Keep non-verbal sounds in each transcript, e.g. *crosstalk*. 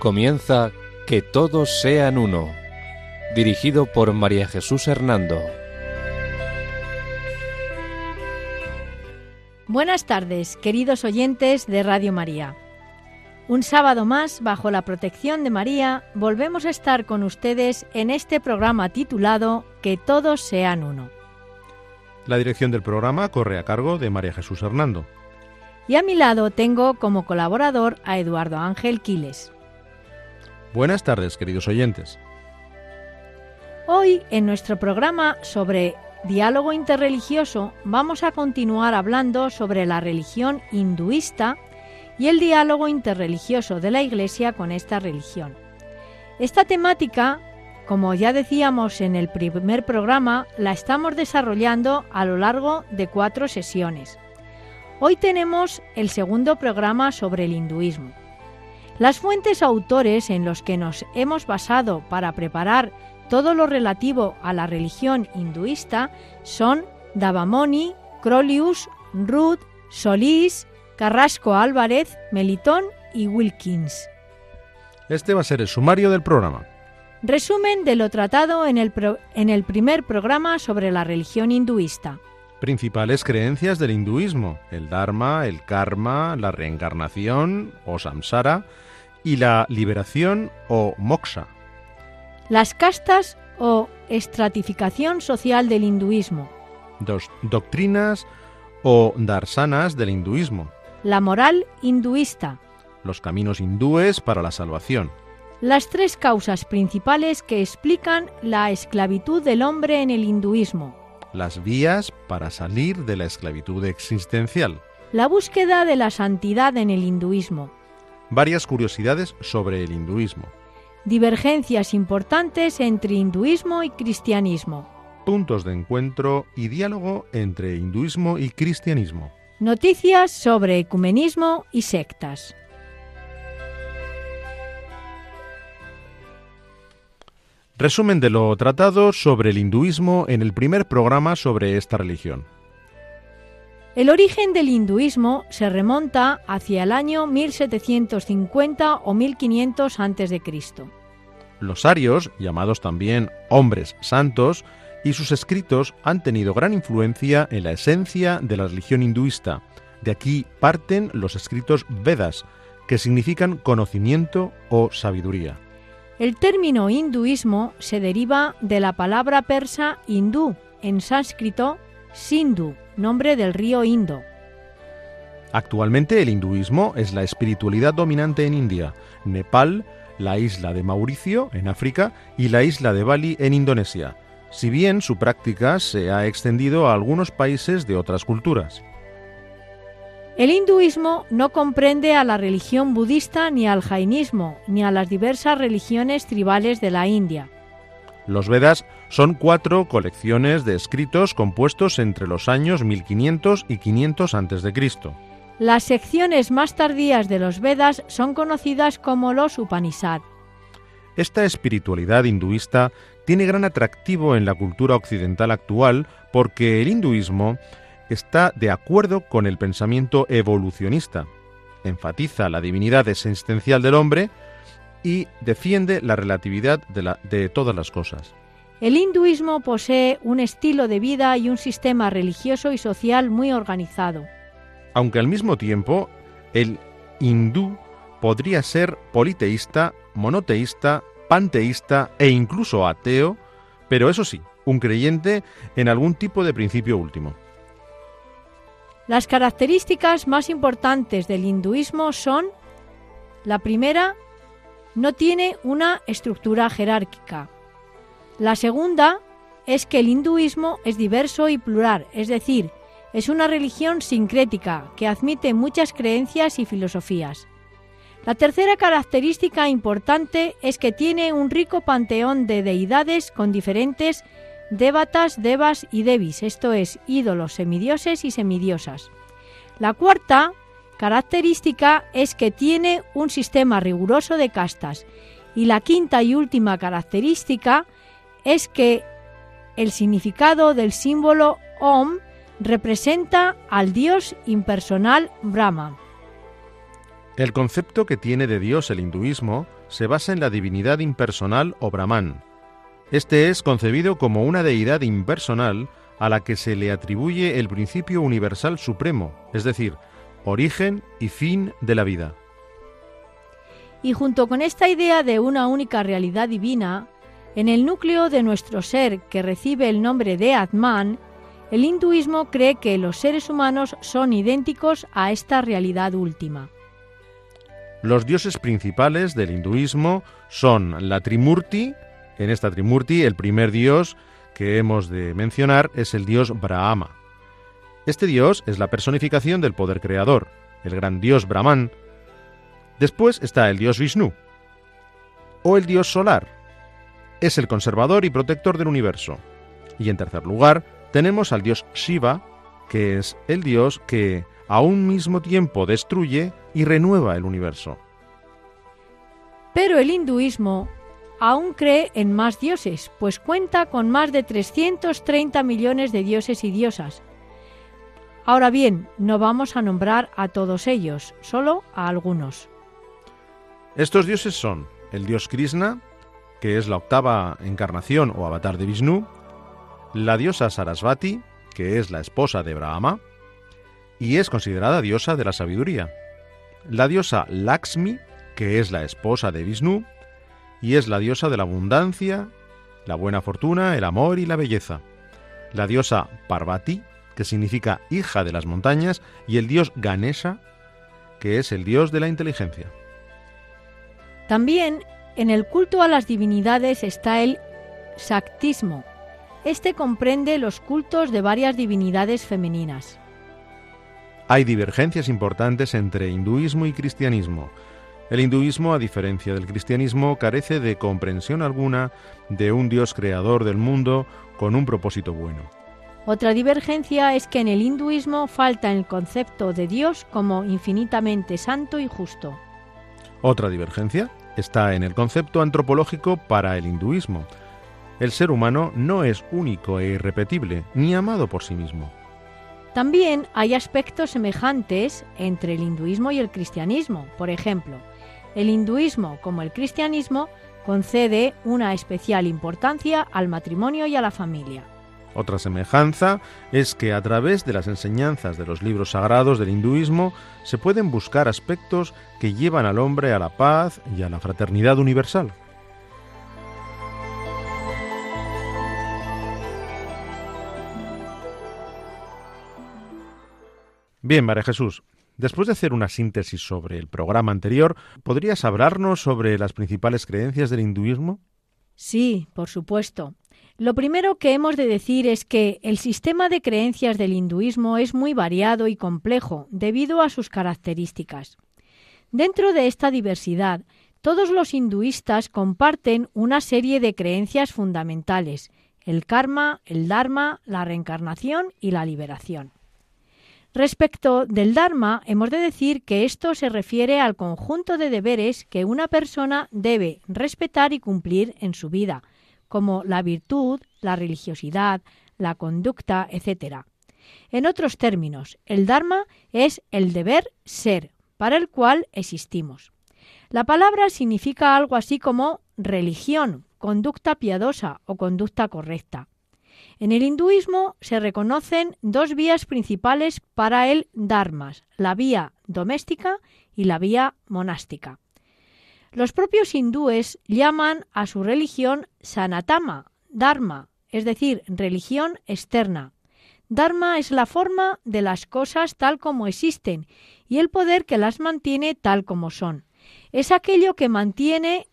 Comienza Que todos sean uno, dirigido por María Jesús Hernando. Buenas tardes, queridos oyentes de Radio María. Un sábado más, bajo la protección de María, volvemos a estar con ustedes en este programa titulado Que todos sean uno. La dirección del programa corre a cargo de María Jesús Hernando. Y a mi lado tengo como colaborador a Eduardo Ángel Quiles. Buenas tardes, queridos oyentes. Hoy, en nuestro programa sobre diálogo interreligioso, vamos a continuar hablando sobre la religión hinduista y el diálogo interreligioso de la Iglesia con esta religión. Esta temática, como ya decíamos en el primer programa, la estamos desarrollando a lo largo de cuatro sesiones. Hoy tenemos el segundo programa sobre el hinduismo. Las fuentes autores en los que nos hemos basado para preparar todo lo relativo a la religión hinduista son Davamoni, Crolius, Ruth, Solís, Carrasco Álvarez, Melitón y Wilkins. Este va a ser el sumario del programa. Resumen de lo tratado en el, en el primer programa sobre la religión hinduista. Principales creencias del hinduismo, el Dharma, el Karma, la reencarnación o samsara y la liberación o moksha. Las castas o estratificación social del hinduismo. Dos doctrinas o darsanas del hinduismo. La moral hinduista. Los caminos hindúes para la salvación. Las tres causas principales que explican la esclavitud del hombre en el hinduismo. Las vías para salir de la esclavitud existencial. La búsqueda de la santidad en el hinduismo. Varias curiosidades sobre el hinduismo. Divergencias importantes entre hinduismo y cristianismo. Puntos de encuentro y diálogo entre hinduismo y cristianismo. Noticias sobre ecumenismo y sectas. Resumen de lo tratado sobre el hinduismo en el primer programa sobre esta religión. El origen del hinduismo se remonta hacia el año 1750 o 1500 a.C. Los arios, llamados también hombres santos, y sus escritos han tenido gran influencia en la esencia de la religión hinduista. De aquí parten los escritos Vedas, que significan conocimiento o sabiduría. El término hinduismo se deriva de la palabra persa hindú, en sánscrito Sindhu, nombre del río Indo. Actualmente el hinduismo es la espiritualidad dominante en India, Nepal, la isla de Mauricio, en África, y la isla de Bali, en Indonesia, si bien su práctica se ha extendido a algunos países de otras culturas. El hinduismo no comprende a la religión budista ni al jainismo, ni a las diversas religiones tribales de la India. Los Vedas son cuatro colecciones de escritos compuestos entre los años 1500 y 500 a.C. Las secciones más tardías de los Vedas son conocidas como los Upanishad. Esta espiritualidad hinduista tiene gran atractivo en la cultura occidental actual porque el hinduismo está de acuerdo con el pensamiento evolucionista, enfatiza la divinidad existencial del hombre y defiende la relatividad de, de, todas las cosas. El hinduismo posee un estilo de vida y un sistema religioso y social muy organizado. Aunque al mismo tiempo el hindú podría ser politeísta, monoteísta, panteísta e incluso ateo, pero eso sí, un creyente en algún tipo de principio último. Las características más importantes del hinduismo son, la primera, no tiene una estructura jerárquica. La segunda es que el hinduismo es diverso y plural, es decir, es una religión sincrética que admite muchas creencias y filosofías. La tercera característica importante es que tiene un rico panteón de deidades con diferentes devatas, devas y devis, esto es, ídolos, semidioses y semidiosas. La cuarta característica es que tiene un sistema riguroso de castas. Y la quinta y última característica que el significado del símbolo Om representa al dios impersonal Brahma. El concepto que tiene de Dios el hinduismo se basa en la divinidad impersonal o Brahman. Este es concebido como una deidad impersonal a la que se le atribuye el principio universal supremo, es decir, origen y fin de la vida. Y junto con esta idea de una única realidad divina, en el núcleo de nuestro ser que recibe el nombre de Atman, el hinduismo cree que los seres humanos son idénticos a esta realidad última. Los dioses principales del hinduismo son la Trimurti. En esta Trimurti, el primer dios que hemos de mencionar es el dios Brahma. Este dios es la personificación del poder creador, el gran dios Brahman. Después está el dios Vishnu, o el dios solar. Es el conservador y protector del universo. Y en tercer lugar, tenemos al dios Shiva, que es el dios que a un mismo tiempo destruye y renueva el universo. Pero el hinduismo aún cree en más dioses, pues cuenta con más de 330 millones de dioses y diosas. Ahora bien, no vamos a nombrar a todos ellos, solo a algunos. Estos dioses son el dios Krishna, que es la octava encarnación o avatar de Vishnu, la diosa Sarasvati, que es la esposa de Brahma, y es considerada diosa de la sabiduría. La diosa Lakshmi, que es la esposa de Vishnu, y es la diosa de la abundancia, la buena fortuna, el amor y la belleza. La diosa Parvati, que significa hija de las montañas, y el dios Ganesha, que es el dios de la inteligencia. También en el culto a las divinidades está el Shaktismo. Este comprende los cultos de varias divinidades femeninas. Hay divergencias importantes entre hinduismo y cristianismo. El hinduismo, a diferencia del cristianismo, carece de comprensión alguna de un Dios creador del mundo con un propósito bueno. Otra divergencia es que en el hinduismo falta el concepto de Dios como infinitamente santo y justo. Otra divergencia está en el concepto antropológico para el hinduismo. El ser humano no es único e irrepetible, ni amado por sí mismo. También hay aspectos semejantes entre el hinduismo y el cristianismo. Por ejemplo, el hinduismo, como el cristianismo, concede una especial importancia al matrimonio y a la familia. Otra semejanza es que a través de las enseñanzas de los libros sagrados del hinduismo se pueden buscar aspectos que llevan al hombre a la paz y a la fraternidad universal. Bien, María Jesús, después de hacer una síntesis sobre el programa anterior, ¿podrías hablarnos sobre las principales creencias del hinduismo? Sí, por supuesto. Lo primero que hemos de decir es que el sistema de creencias del hinduismo es muy variado y complejo debido a sus características. Dentro de esta diversidad, todos los hinduistas comparten una serie de creencias fundamentales, el karma, el dharma, la reencarnación y la liberación. Respecto del Dharma, hemos de decir que esto se refiere al conjunto de deberes que una persona debe respetar y cumplir en su vida, como la virtud, la religiosidad, la conducta, etc. En otros términos, el Dharma es el deber ser, para el cual existimos. La palabra significa algo así como religión, conducta piadosa o conducta correcta. En el hinduismo se reconocen dos vías principales para el dharmas, la vía doméstica y la vía monástica. Los propios hindúes llaman a su religión sanatama, dharma, es decir, religión externa. Dharma es la forma de las cosas tal como existen y el poder que las mantiene tal como son. Es aquello que mantiene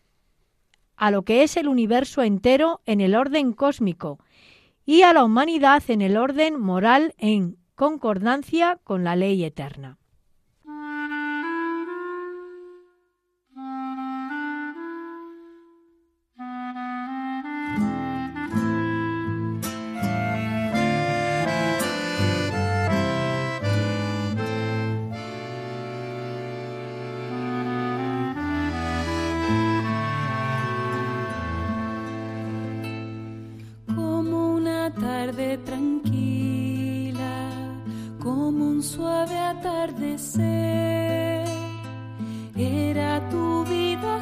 a lo que es el universo entero en el orden cósmico y a la humanidad en el orden moral en concordancia con la ley eterna. Atardecer, era tu vida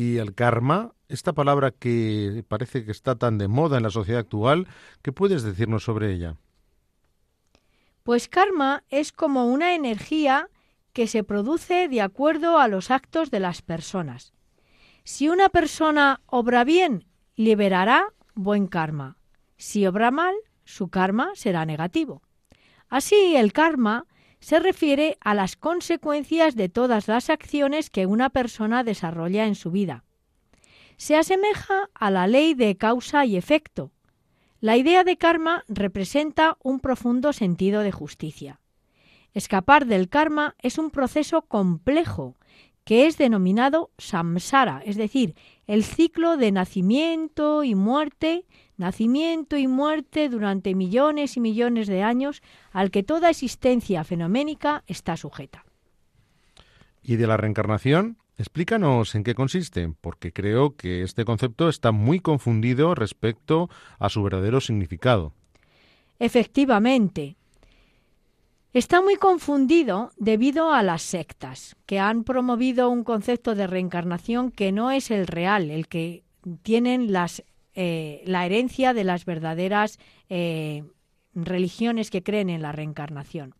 Y el karma, esta palabra que parece que está tan de moda en la sociedad actual, ¿qué puedes decirnos sobre ella? Pues karma es como una energía que se produce de acuerdo a los actos de las personas. Si una persona obra bien, liberará buen karma. Si obra mal, su karma será negativo. Así, el karma se refiere a las consecuencias de todas las acciones que una persona desarrolla en su vida. Se asemeja a la ley de causa y efecto. La idea de karma representa un profundo sentido de justicia. Escapar del karma es un proceso complejo que es denominado samsara, es decir, el ciclo de nacimiento y muerte, nacimiento y muerte durante millones y millones de años al que toda existencia fenoménica está sujeta. ¿Y de la reencarnación? Explícanos en qué consiste, porque creo que este concepto está muy confundido respecto a su verdadero significado. Efectivamente, Está muy confundido debido a las sectas, que han promovido un concepto de reencarnación que no es el real, el que tienen las, eh, la herencia de las verdaderas eh, religiones que creen en la reencarnación.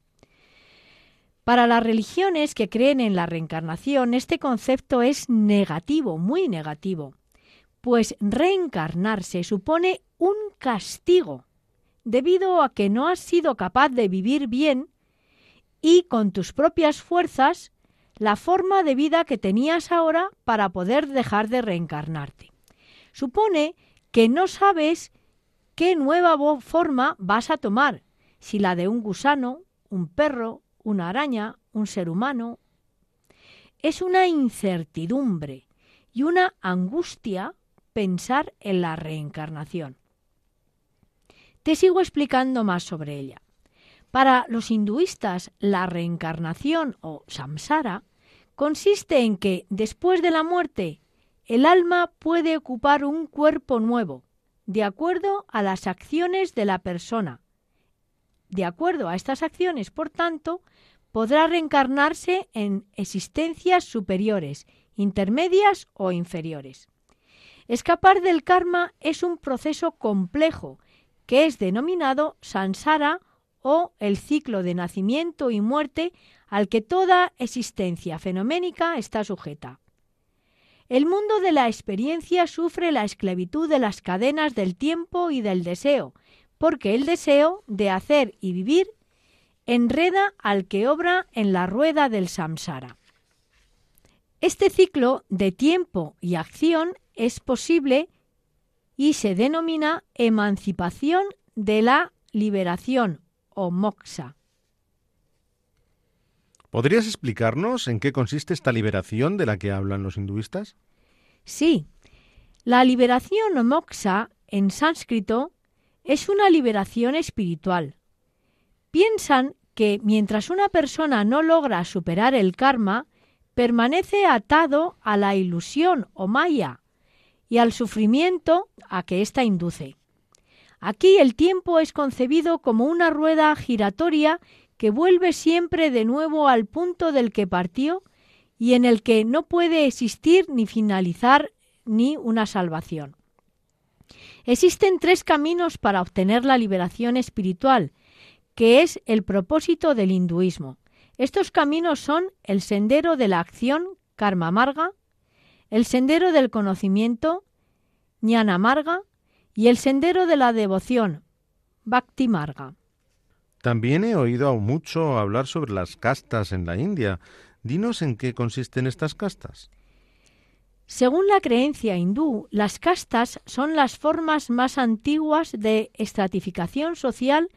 Para las religiones que creen en la reencarnación, este concepto es negativo, muy negativo, pues reencarnarse supone un castigo, debido a que no has sido capaz de vivir bien y con tus propias fuerzas la forma de vida que tenías ahora para poder dejar de reencarnarte. Supone que no sabes qué nueva forma vas a tomar, si la de un gusano, un perro, una araña, un ser humano. Es una incertidumbre y una angustia pensar en la reencarnación. Te sigo explicando más sobre ella. Para los hinduistas, la reencarnación o samsara consiste en que después de la muerte el alma puede ocupar un cuerpo nuevo, de acuerdo a las acciones de la persona. De acuerdo a estas acciones, por tanto, podrá reencarnarse en existencias superiores, intermedias o inferiores. Escapar del karma es un proceso complejo que es denominado sansara o el ciclo de nacimiento y muerte al que toda existencia fenoménica está sujeta. El mundo de la experiencia sufre la esclavitud de las cadenas del tiempo y del deseo, porque el deseo de hacer y vivir enreda al que obra en la rueda del samsara. Este ciclo de tiempo y acción es posible y se denomina emancipación de la liberación o moksha. ¿Podrías explicarnos en qué consiste esta liberación de la que hablan los hinduistas? Sí, la liberación o moksha en sánscrito es una liberación espiritual. Piensan que mientras una persona no logra superar el karma, permanece atado a la ilusión o maya y al sufrimiento a que ésta induce. Aquí el tiempo es concebido como una rueda giratoria que vuelve siempre de nuevo al punto del que partió y en el que no puede existir ni finalizar ni una salvación. Existen tres caminos para obtener la liberación espiritual, que es el propósito del hinduismo. Estos caminos son el sendero de la acción, karma marga, el sendero del conocimiento, jnana marga, y el sendero de la devoción, bhakti marga. También he oído mucho hablar sobre las castas en la India. Dinos en qué consisten estas castas. Según la creencia hindú, las castas son las formas más antiguas de estratificación social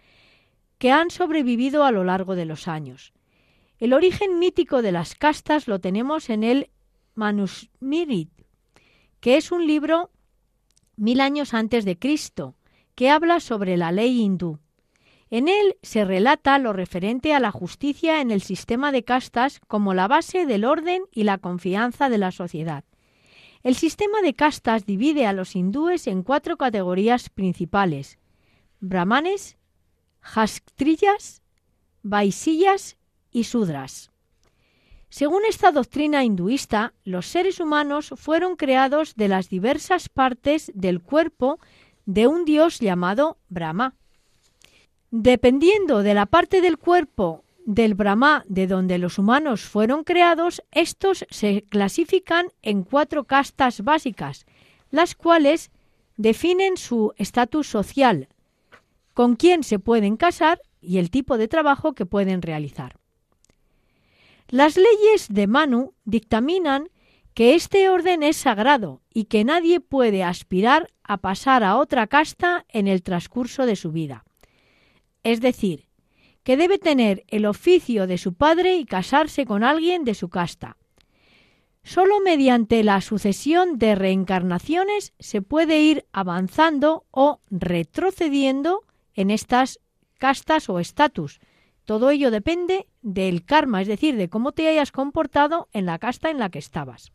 que han sobrevivido a lo largo de los años. El origen mítico de las castas lo tenemos en el Manusmirit, que es un libro mil años antes de Cristo, que habla sobre la ley hindú. En él se relata lo referente a la justicia en el sistema de castas como la base del orden y la confianza de la sociedad. El sistema de castas divide a los hindúes en cuatro categorías principales: brahmanes, jastriyas, vaisiyas y sudras. Según esta doctrina hinduista, los seres humanos fueron creados de las diversas partes del cuerpo de un dios llamado Brahma. Dependiendo de la parte del cuerpo del Brahma de donde los humanos fueron creados, estos se clasifican en cuatro castas básicas, las cuales definen su estatus social, con quién se pueden casar y el tipo de trabajo que pueden realizar. Las leyes de Manu dictaminan que este orden es sagrado y que nadie puede aspirar a pasar a otra casta en el transcurso de su vida es decir, que debe tener el oficio de su padre y casarse con alguien de su casta. Solo mediante la sucesión de reencarnaciones se puede ir avanzando o retrocediendo en estas castas o estatus. Todo ello depende del karma, es decir, de cómo te hayas comportado en la casta en la que estabas.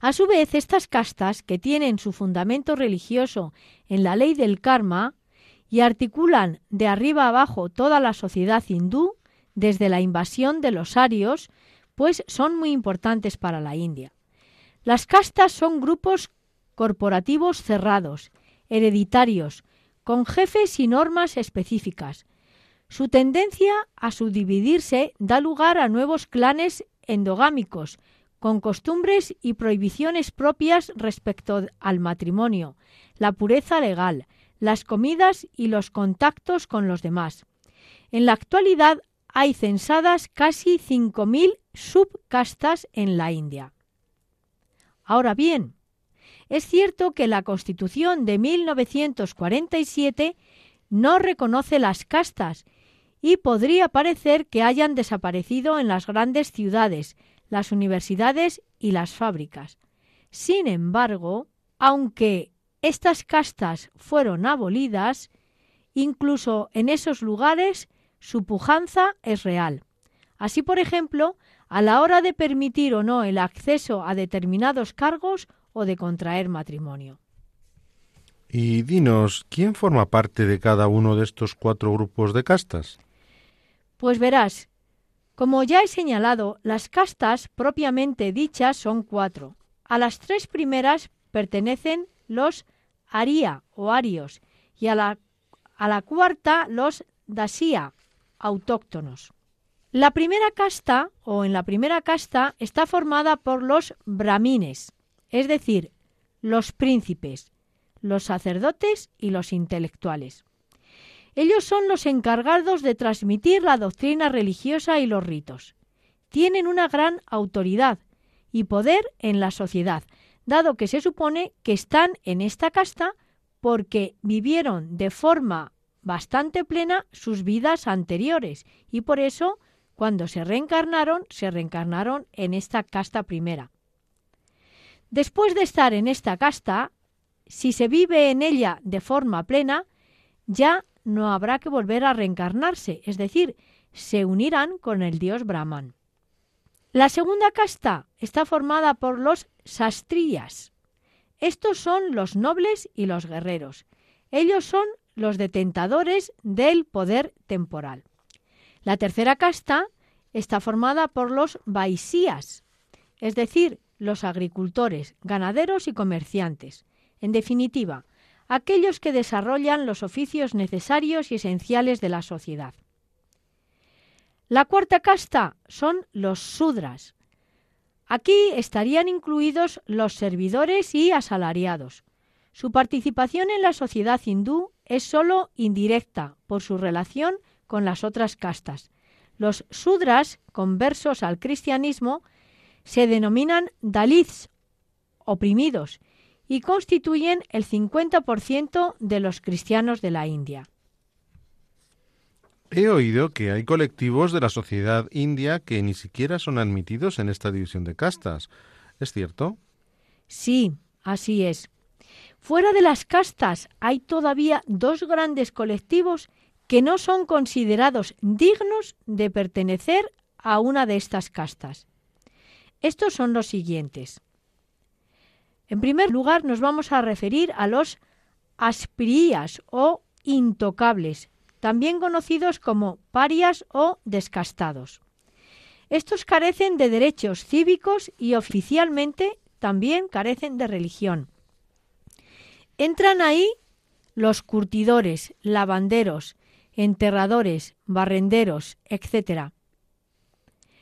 A su vez, estas castas, que tienen su fundamento religioso en la ley del karma, y articulan de arriba abajo toda la sociedad hindú desde la invasión de los arios, pues son muy importantes para la India. Las castas son grupos corporativos cerrados, hereditarios, con jefes y normas específicas. Su tendencia a subdividirse da lugar a nuevos clanes endogámicos, con costumbres y prohibiciones propias respecto al matrimonio, la pureza legal, las comidas y los contactos con los demás. En la actualidad hay censadas casi 5.000 subcastas en la India. Ahora bien, es cierto que la Constitución de 1947 no reconoce las castas y podría parecer que hayan desaparecido en las grandes ciudades, las universidades y las fábricas. Sin embargo, aunque estas castas fueron abolidas, incluso en esos lugares su pujanza es real. Así, por ejemplo, a la hora de permitir o no el acceso a determinados cargos o de contraer matrimonio. Y dinos, ¿quién forma parte de cada uno de estos cuatro grupos de castas? Pues verás, como ya he señalado, las castas propiamente dichas son cuatro. A las tres primeras pertenecen los aria o arios y a la, a la cuarta los dasía, autóctonos. La primera casta o en la primera casta está formada por los brahmines, es decir, los príncipes, los sacerdotes y los intelectuales. Ellos son los encargados de transmitir la doctrina religiosa y los ritos. Tienen una gran autoridad y poder en la sociedad, dado que se supone que están en esta casta porque vivieron de forma bastante plena sus vidas anteriores y por eso cuando se reencarnaron, se reencarnaron en esta casta primera. Después de estar en esta casta, si se vive en ella de forma plena, ya no habrá que volver a reencarnarse, es decir, se unirán con el dios Brahman. La segunda casta está formada por los sastriyas. Estos son los nobles y los guerreros. Ellos son los detentadores del poder temporal. La tercera casta está formada por los baisías, es decir, los agricultores, ganaderos y comerciantes. En definitiva, aquellos que desarrollan los oficios necesarios y esenciales de la sociedad. La cuarta casta son los sudras. Aquí estarían incluidos los servidores y asalariados. Su participación en la sociedad hindú es sólo indirecta por su relación con las otras castas. Los sudras, conversos al cristianismo, se denominan dalits, oprimidos, y constituyen el 50% de los cristianos de la India. He oído que hay colectivos de la sociedad india que ni siquiera son admitidos en esta división de castas. ¿Es cierto? Sí, así es. Fuera de las castas hay todavía dos grandes colectivos que no son considerados dignos de pertenecer a una de estas castas. Estos son los siguientes. En primer lugar, nos vamos a referir a los asprías o intocables, también conocidos como parias o descastados. Estos carecen de derechos cívicos y oficialmente también carecen de religión. Entran ahí los curtidores, lavanderos, enterradores, barrenderos, etc.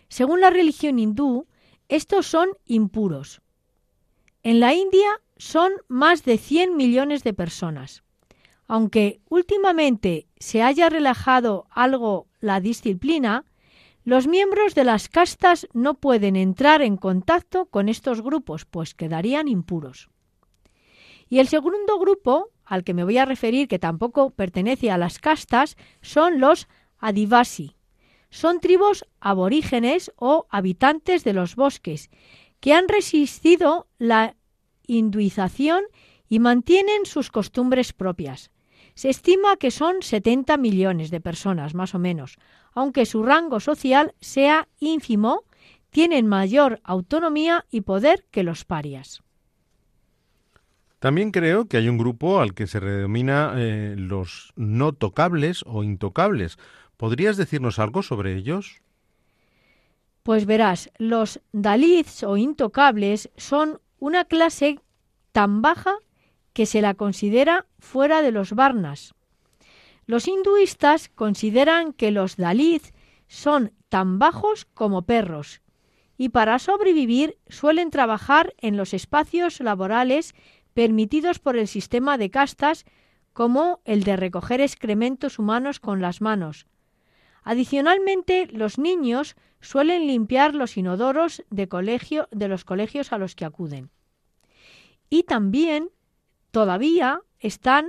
Según la religión hindú, estos son impuros. En la India son más de 100 millones de personas. Aunque últimamente se haya relajado algo la disciplina, los miembros de las castas no pueden entrar en contacto con estos grupos, pues quedarían impuros. Y el segundo grupo, al que me voy a referir, que tampoco pertenece a las castas, son los adivasi. Son tribus aborígenes o habitantes de los bosques, que han resistido la hinduización y mantienen sus costumbres propias. Se estima que son 70 millones de personas, más o menos. Aunque su rango social sea ínfimo, tienen mayor autonomía y poder que los parias. También creo que hay un grupo al que se denomina eh, los no tocables o intocables. ¿Podrías decirnos algo sobre ellos? Pues verás, los dalits o intocables son una clase tan baja que se la considera fuera de los varnas. Los hinduistas consideran que los dalits son tan bajos como perros y para sobrevivir suelen trabajar en los espacios laborales permitidos por el sistema de castas como el de recoger excrementos humanos con las manos. Adicionalmente, los niños suelen limpiar los inodoros de, colegio, de los colegios a los que acuden. Y también todavía están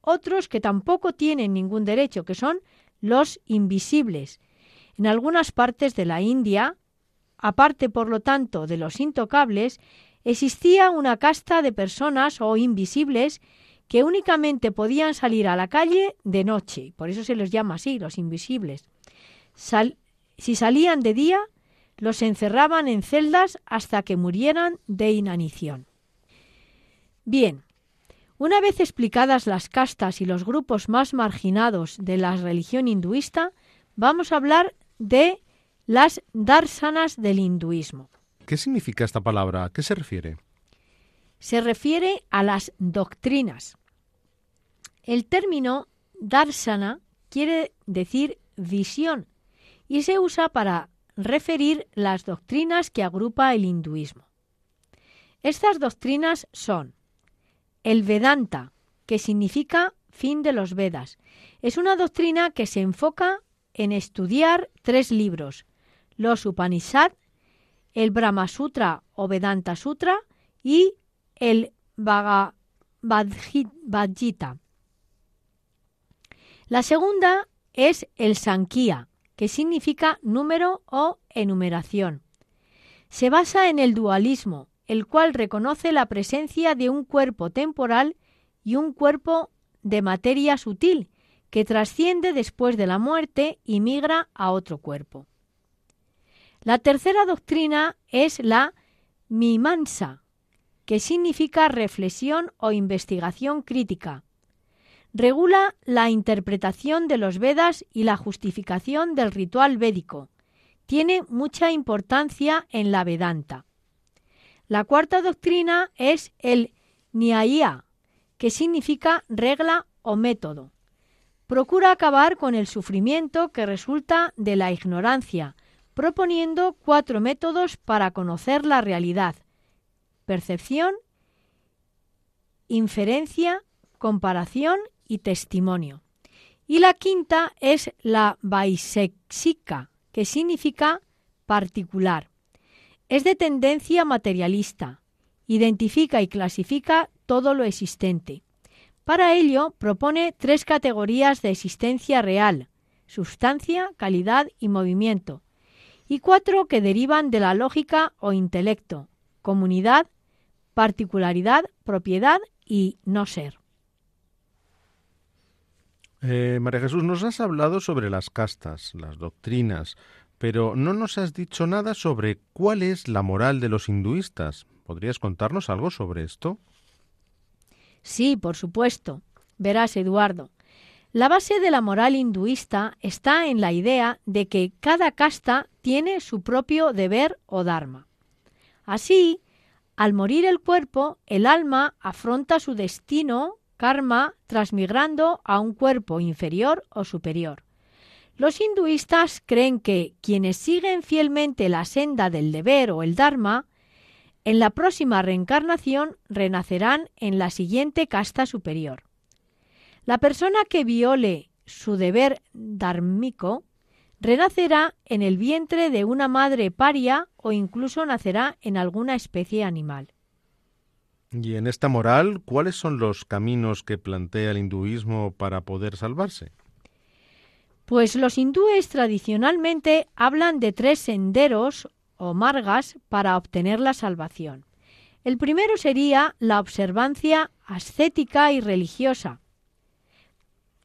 otros que tampoco tienen ningún derecho, que son los invisibles. En algunas partes de la India, aparte por lo tanto de los intocables, existía una casta de personas o invisibles que únicamente podían salir a la calle de noche, por eso se les llama así, los invisibles. Si salían de día, los encerraban en celdas hasta que murieran de inanición. Bien, una vez explicadas las castas y los grupos más marginados de la religión hinduista, vamos a hablar de las darsanas del hinduismo. ¿Qué significa esta palabra? ¿A qué se refiere? Se refiere a las doctrinas. El término darsana quiere decir visión y se usa para referir las doctrinas que agrupa el hinduismo. Estas doctrinas son el Vedanta, que significa fin de los Vedas. Es una doctrina que se enfoca en estudiar tres libros, los Upanishad, el Brahma Sutra o Vedanta Sutra y el Bhagavad Gita. La segunda es el Sankhya, que significa número o enumeración. Se basa en el dualismo, el cual reconoce la presencia de un cuerpo temporal y un cuerpo de materia sutil, que trasciende después de la muerte y migra a otro cuerpo. La tercera doctrina es la mimansa, que significa reflexión o investigación crítica. Regula la interpretación de los Vedas y la justificación del ritual védico. tiene mucha importancia en la Vedanta. La cuarta doctrina es el Nyaya, que significa regla o método. Procura acabar con el sufrimiento que resulta de la ignorancia, proponiendo cuatro métodos para conocer la realidad. Percepción, inferencia, comparación y testimonio. Y la quinta es la Vaisexika, que significa particular. Es de tendencia materialista. Identifica y clasifica todo lo existente. Para ello propone tres categorías de existencia real, sustancia, calidad y movimiento, y cuatro que derivan de la lógica o intelecto, comunidad, particularidad, propiedad y no ser. Eh, María Jesús, nos has hablado sobre las castas, las doctrinas, pero no nos has dicho nada sobre cuál es la moral de los hinduistas. ¿Podrías contarnos algo sobre esto? Sí, por supuesto. Verás, Eduardo. La base de la moral hinduista está en la idea de que cada casta tiene su propio deber o dharma. Así, al morir el cuerpo, el alma afronta su destino karma transmigrando a un cuerpo inferior o superior. Los hinduistas creen que quienes siguen fielmente la senda del deber o el dharma, en la próxima reencarnación renacerán en la siguiente casta superior. La persona que viole su deber dharmico renacerá en el vientre de una madre paria o incluso nacerá en alguna especie animal. Y en esta moral, ¿cuáles son los caminos que plantea el hinduismo para poder salvarse? Pues los hindúes tradicionalmente hablan de tres senderos o margas para obtener la salvación. El primero sería la observancia ascética y religiosa,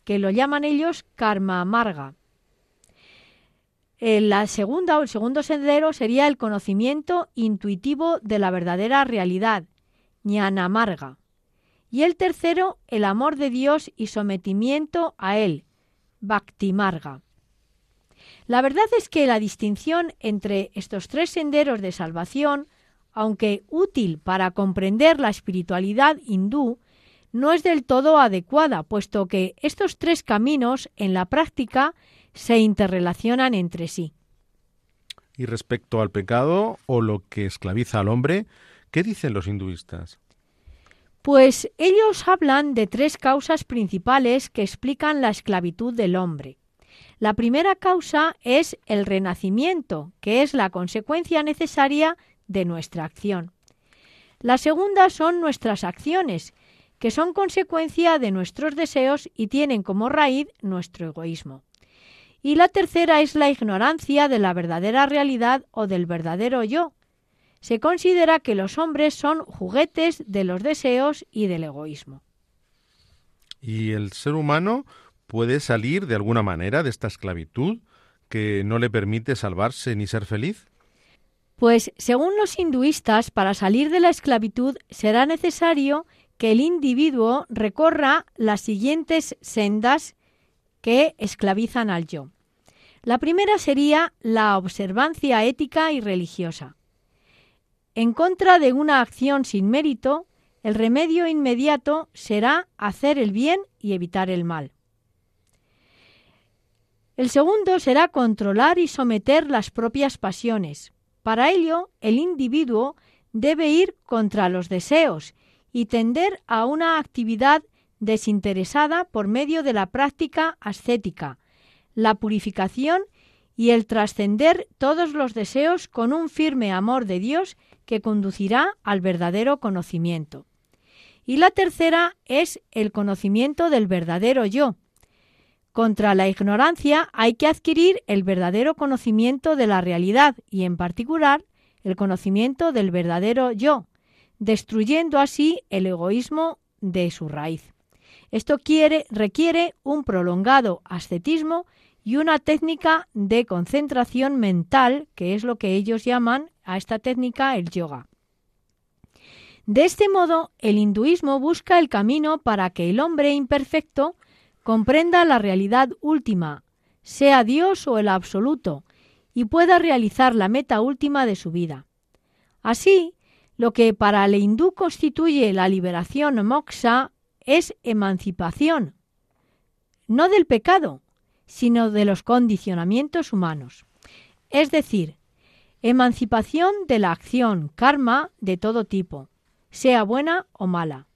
que lo llaman ellos karma amarga. La segunda o el segundo sendero sería el conocimiento intuitivo de la verdadera realidad, amarga. Y el tercero, el amor de Dios y sometimiento a Él, Bhaktimarga. La verdad es que la distinción entre estos tres senderos de salvación, aunque útil para comprender la espiritualidad hindú, no es del todo adecuada, puesto que estos tres caminos en la práctica se interrelacionan entre sí. Y respecto al pecado o lo que esclaviza al hombre, ¿Qué dicen los hinduistas? Pues ellos hablan de tres causas principales que explican la esclavitud del hombre. La primera causa es el renacimiento, que es la consecuencia necesaria de nuestra acción. La segunda son nuestras acciones, que son consecuencia de nuestros deseos y tienen como raíz nuestro egoísmo. Y la tercera es la ignorancia de la verdadera realidad o del verdadero yo, se considera que los hombres son juguetes de los deseos y del egoísmo. ¿Y el ser humano puede salir de alguna manera de esta esclavitud que no le permite salvarse ni ser feliz? Pues según los hinduistas, para salir de la esclavitud será necesario que el individuo recorra las siguientes sendas que esclavizan al yo. La primera sería la observancia ética y religiosa. En contra de una acción sin mérito, el remedio inmediato será hacer el bien y evitar el mal. El segundo será controlar y someter las propias pasiones. Para ello, el individuo debe ir contra los deseos y tender a una actividad desinteresada por medio de la práctica ascética, la purificación y el trascender todos los deseos con un firme amor de Dios que conducirá al verdadero conocimiento. Y la tercera es el conocimiento del verdadero yo. Contra la ignorancia hay que adquirir el verdadero conocimiento de la realidad y en particular el conocimiento del verdadero yo, destruyendo así el egoísmo de su raíz. Esto quiere, requiere un prolongado ascetismo y una técnica de concentración mental, que es lo que ellos llaman a esta técnica el yoga. De este modo, el hinduismo busca el camino para que el hombre imperfecto comprenda la realidad última, sea Dios o el absoluto, y pueda realizar la meta última de su vida. Así, lo que para el hindú constituye la liberación moksha es emancipación, no del pecado, sino de los condicionamientos humanos. Es decir, emancipación de la acción, karma de todo tipo, sea buena o mala.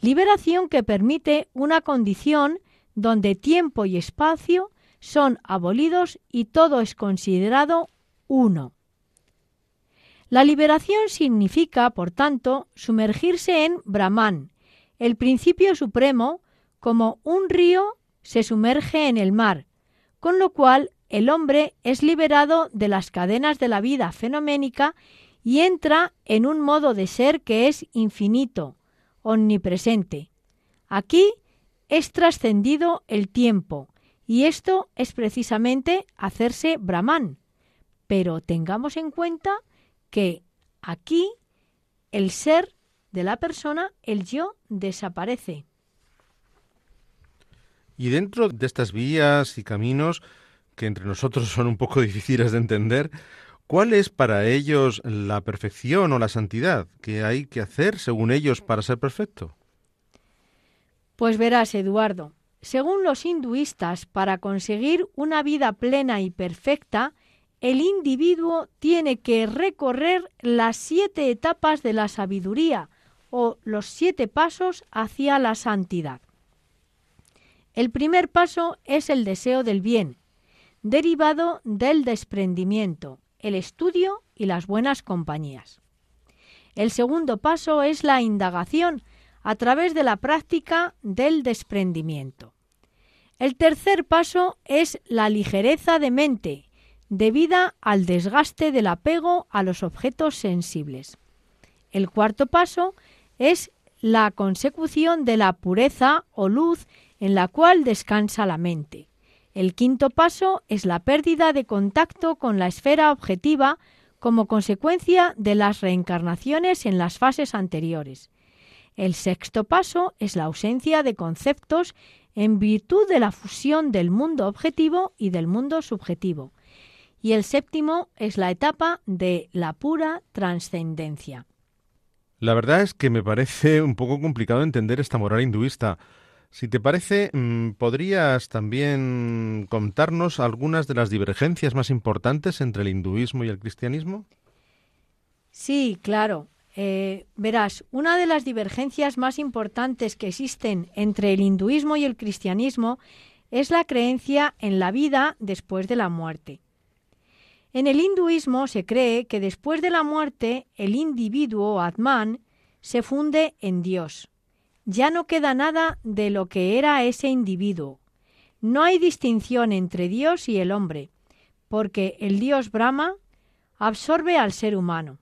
Liberación que permite una condición donde tiempo y espacio son abolidos y todo es considerado uno. La liberación significa, por tanto, sumergirse en Brahman, el principio supremo, como un río se sumerge en el mar, con lo cual el hombre es liberado de las cadenas de la vida fenoménica y entra en un modo de ser que es infinito, omnipresente. Aquí es trascendido el tiempo, y esto es precisamente hacerse Brahman. Pero tengamos en cuenta que aquí el ser de la persona, el yo, desaparece. Y dentro de estas vías y caminos, que entre nosotros son un poco *laughs* difíciles de entender, ¿cuál es para ellos la perfección o la santidad que hay que hacer según ellos para ser perfecto? Pues verás, Eduardo, según los hinduistas, para conseguir una vida plena y perfecta, el individuo tiene que recorrer las siete etapas de la sabiduría o los siete pasos hacia la santidad. El primer paso es el deseo del bien, derivado del desprendimiento, el estudio y las buenas compañías. El segundo paso es la indagación a través de la práctica del desprendimiento. El tercer paso es la ligereza de mente, debida al desgaste del apego a los objetos sensibles. El cuarto paso es la consecución de la pureza o luz en la cual descansa la mente. El quinto paso es la pérdida de contacto con la esfera objetiva como consecuencia de las reencarnaciones en las fases anteriores. El sexto paso es la ausencia de conceptos en virtud de la fusión del mundo objetivo y del mundo subjetivo. Y el séptimo es la etapa de la pura trascendencia. La verdad es que me parece un poco complicado entender esta moral hinduista. Si te parece, mm, ¿podrías también contarnos algunas de las divergencias más importantes entre el hinduismo y el cristianismo? Sí, claro. Eh, verás, una de las divergencias más importantes que existen entre el hinduismo y el cristianismo es la creencia en la vida después de la muerte. En el hinduismo se cree que después de la muerte el individuo Atman se funde en Dios ya no queda nada de lo que era ese individuo. No hay distinción entre Dios y el hombre, porque el Dios Brahma absorbe al ser humano.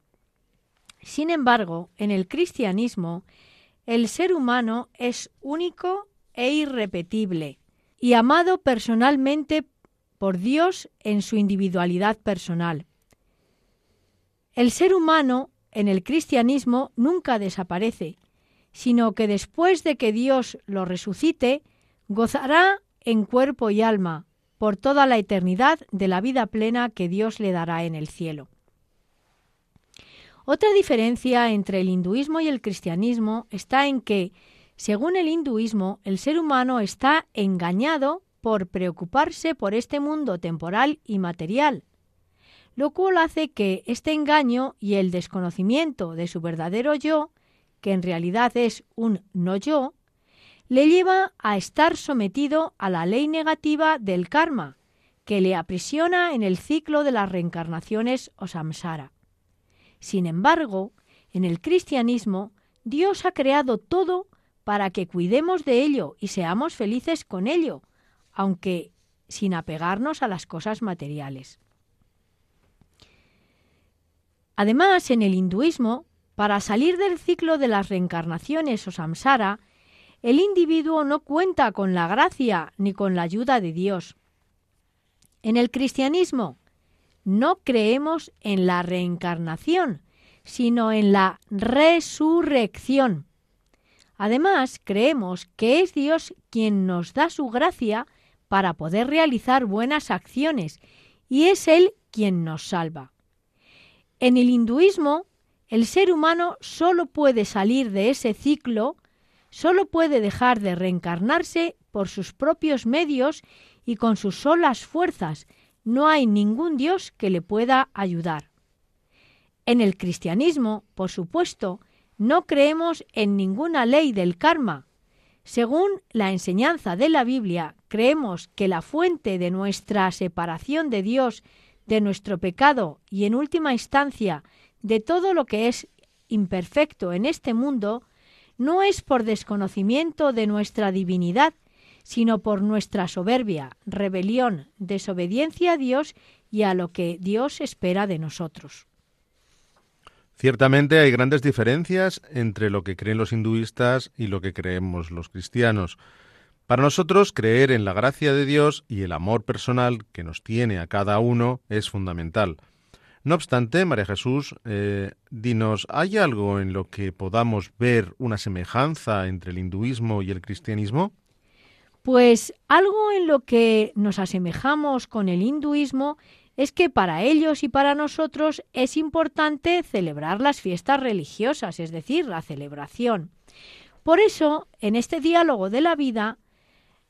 Sin embargo, en el cristianismo, el ser humano es único e irrepetible y amado personalmente por Dios en su individualidad personal. El ser humano en el cristianismo nunca desaparece, sino que después de que Dios lo resucite, gozará en cuerpo y alma por toda la eternidad de la vida plena que Dios le dará en el cielo. Otra diferencia entre el hinduismo y el cristianismo está en que, según el hinduismo, el ser humano está engañado por preocuparse por este mundo temporal y material, lo cual hace que este engaño y el desconocimiento de su verdadero yo que en realidad es un no yo, le lleva a estar sometido a la ley negativa del karma, que le aprisiona en el ciclo de las reencarnaciones o samsara. Sin embargo, en el cristianismo, Dios ha creado todo para que cuidemos de ello y seamos felices con ello, aunque sin apegarnos a las cosas materiales. Además, en el hinduismo, para salir del ciclo de las reencarnaciones o samsara, el individuo no cuenta con la gracia ni con la ayuda de Dios. En el cristianismo no creemos en la reencarnación, sino en la resurrección. Además, creemos que es Dios quien nos da su gracia para poder realizar buenas acciones y es Él quien nos salva. En el hinduismo, el ser humano solo puede salir de ese ciclo, solo puede dejar de reencarnarse por sus propios medios y con sus solas fuerzas. No hay ningún Dios que le pueda ayudar. En el cristianismo, por supuesto, no creemos en ninguna ley del karma. Según la enseñanza de la Biblia, creemos que la fuente de nuestra separación de Dios, de nuestro pecado y en última instancia de todo lo que es imperfecto en este mundo, no es por desconocimiento de nuestra divinidad, sino por nuestra soberbia, rebelión, desobediencia a Dios y a lo que Dios espera de nosotros. Ciertamente hay grandes diferencias entre lo que creen los hinduistas y lo que creemos los cristianos. Para nosotros creer en la gracia de Dios y el amor personal que nos tiene a cada uno es fundamental. No obstante, María Jesús, eh, dinos, ¿hay algo en lo que podamos ver una semejanza entre el hinduismo y el cristianismo? Pues algo en lo que nos asemejamos con el hinduismo es que para ellos y para nosotros es importante celebrar las fiestas religiosas, es decir, la celebración. Por eso, en este diálogo de la vida,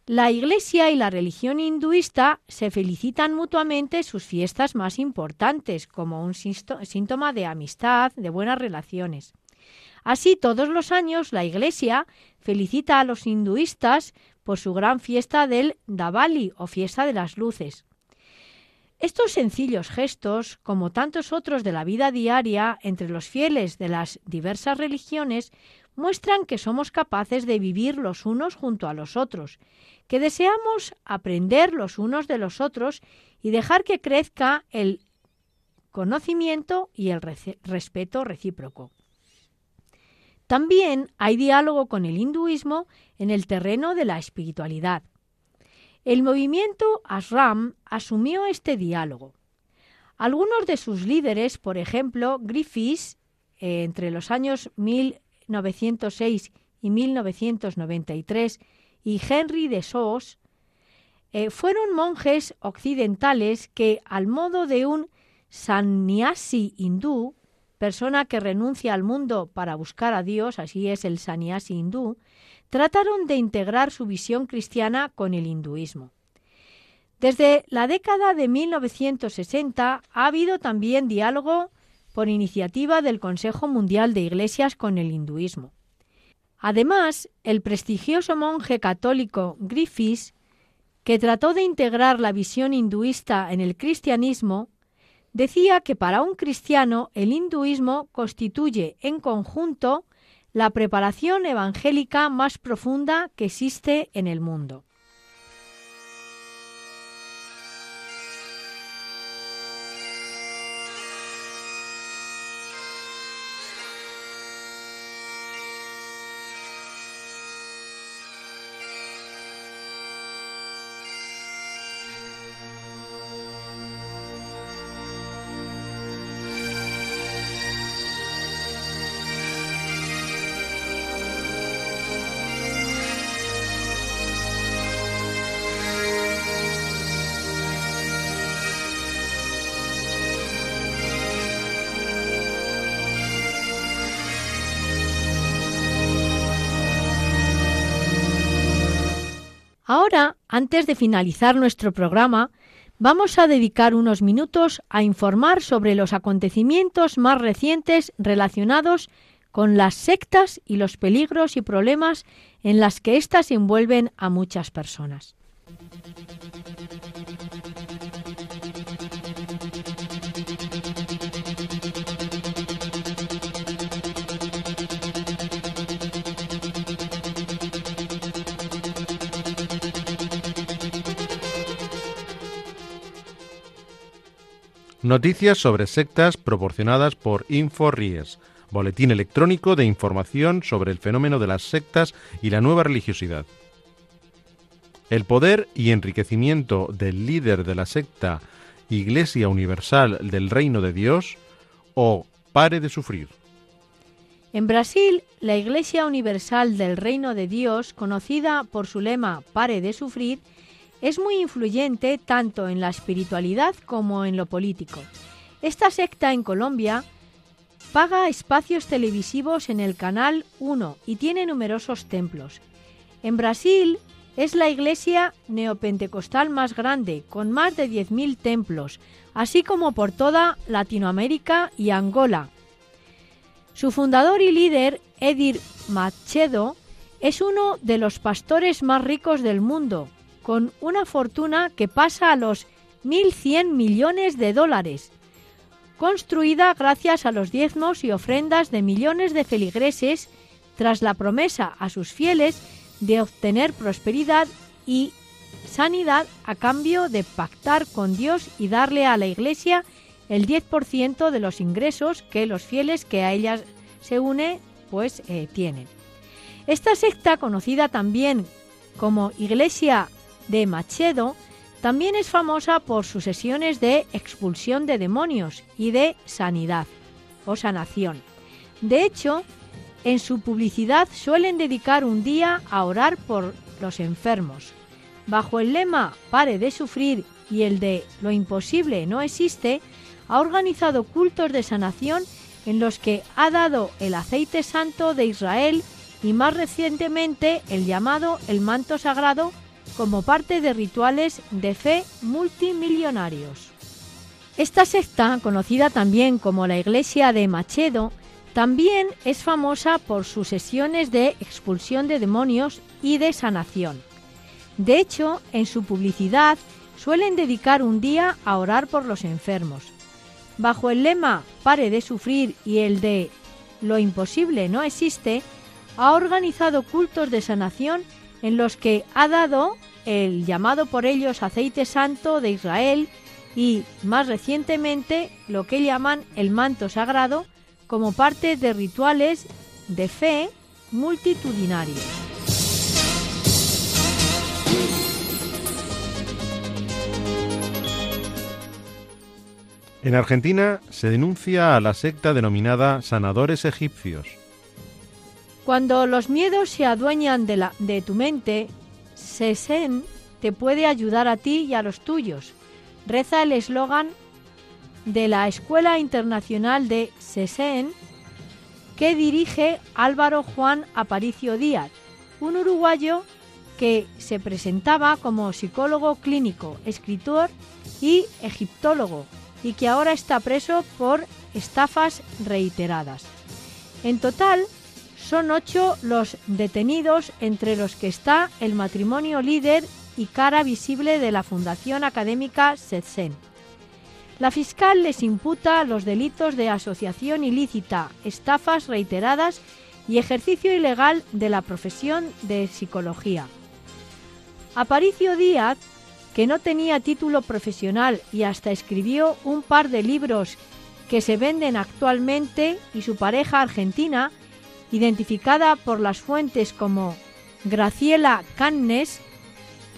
la Iglesia y la religión hinduista se felicitan mutuamente sus fiestas más importantes, como un síntoma de amistad, de buenas relaciones. Así, todos los años la Iglesia felicita a los hinduistas por su gran fiesta del Davali o fiesta de las luces. Estos sencillos gestos, como tantos otros de la vida diaria entre los fieles de las diversas religiones, muestran que somos capaces de vivir los unos junto a los otros, que deseamos aprender los unos de los otros y dejar que crezca el conocimiento y el respeto recíproco. También hay diálogo con el hinduismo en el terreno de la espiritualidad. El movimiento Ashram asumió este diálogo. Algunos de sus líderes, por ejemplo, Griffiths, eh, entre los años 1906 y 1993, y Henry de Sos, eh, fueron monjes occidentales que, al modo de un sannyasi hindú, persona que renuncia al mundo para buscar a Dios, así es el sannyasi hindú, trataron de integrar su visión cristiana con el hinduismo. Desde la década de 1960 ha habido también diálogo por iniciativa del Consejo Mundial de Iglesias con el hinduismo. Además, el prestigioso monje católico Griffiths, que trató de integrar la visión hinduista en el cristianismo, decía que para un cristiano el hinduismo constituye en conjunto la preparación evangélica más profunda que existe en el mundo. Ahora, antes de finalizar nuestro programa, vamos a dedicar unos minutos a informar sobre los acontecimientos más recientes relacionados con las sectas y los peligros y problemas en las que éstas envuelven a muchas personas. Noticias sobre sectas proporcionadas por InfoRies, boletín electrónico de información sobre el fenómeno de las sectas y la nueva religiosidad. El poder y enriquecimiento del líder de la secta Iglesia Universal del Reino de Dios o pare de sufrir. En Brasil, la Iglesia Universal del Reino de Dios, conocida por su lema Pare de sufrir, es muy influyente tanto en la espiritualidad como en lo político. Esta secta en Colombia paga espacios televisivos en el Canal 1 y tiene numerosos templos. En Brasil es la iglesia neopentecostal más grande, con más de 10.000 templos, así como por toda Latinoamérica y Angola. Su fundador y líder, Edir Machedo, es uno de los pastores más ricos del mundo, con una fortuna que pasa a los 1.100 millones de dólares, construida gracias a los diezmos y ofrendas de millones de feligreses tras la promesa a sus fieles de obtener prosperidad y sanidad a cambio de pactar con Dios y darle a la Iglesia el 10% de los ingresos que los fieles que a ella se une pues eh, tienen. Esta secta, conocida también como Iglesia de Machedo, también es famosa por sus sesiones de expulsión de demonios y de sanidad o sanación. De hecho, en su publicidad suelen dedicar un día a orar por los enfermos. Bajo el lema Pare de sufrir y el de Lo imposible no existe, ha organizado cultos de sanación en los que ha dado el aceite santo de Israel y más recientemente el llamado el manto sagrado como parte de rituales de fe multimillonarios. Esta secta, conocida también como la Iglesia de Machedo, también es famosa por sus sesiones de expulsión de demonios y de sanación. De hecho, en su publicidad suelen dedicar un día a orar por los enfermos. Bajo el lema Pare de sufrir y el de Lo imposible no existe, ha organizado cultos de sanación en los que ha dado el llamado por ellos aceite santo de Israel y, más recientemente, lo que llaman el manto sagrado, como parte de rituales de fe multitudinarios. En Argentina se denuncia a la secta denominada sanadores egipcios. Cuando los miedos se adueñan de, la, de tu mente, Sesen te puede ayudar a ti y a los tuyos. Reza el eslogan de la Escuela Internacional de SESEN que dirige Álvaro Juan Aparicio Díaz, un uruguayo que se presentaba como psicólogo clínico, escritor y egiptólogo y que ahora está preso por estafas reiteradas. En total, son ocho los detenidos entre los que está el matrimonio líder y cara visible de la Fundación Académica SESEN. La fiscal les imputa los delitos de asociación ilícita, estafas reiteradas y ejercicio ilegal de la profesión de psicología. Aparicio Díaz, que no tenía título profesional y hasta escribió un par de libros que se venden actualmente, y su pareja argentina, identificada por las fuentes como Graciela Cannes,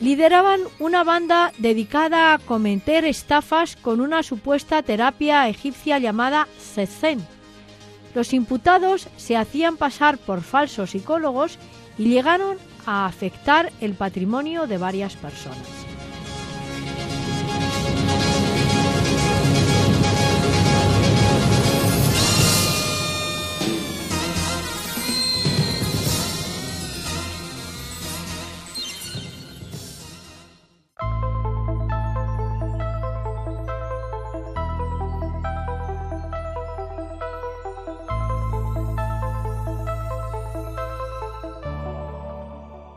lideraban una banda dedicada a cometer estafas con una supuesta terapia egipcia llamada Sezen. Los imputados se hacían pasar por falsos psicólogos y llegaron a afectar el patrimonio de varias personas.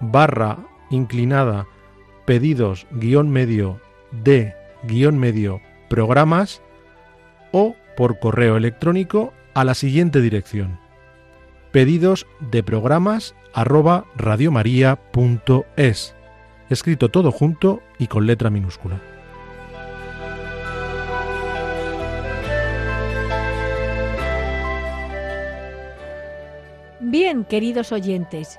barra inclinada pedidos guion medio de guion medio programas o por correo electrónico a la siguiente dirección pedidos de programas arroba radiomaria.es escrito todo junto y con letra minúscula. Bien, queridos oyentes,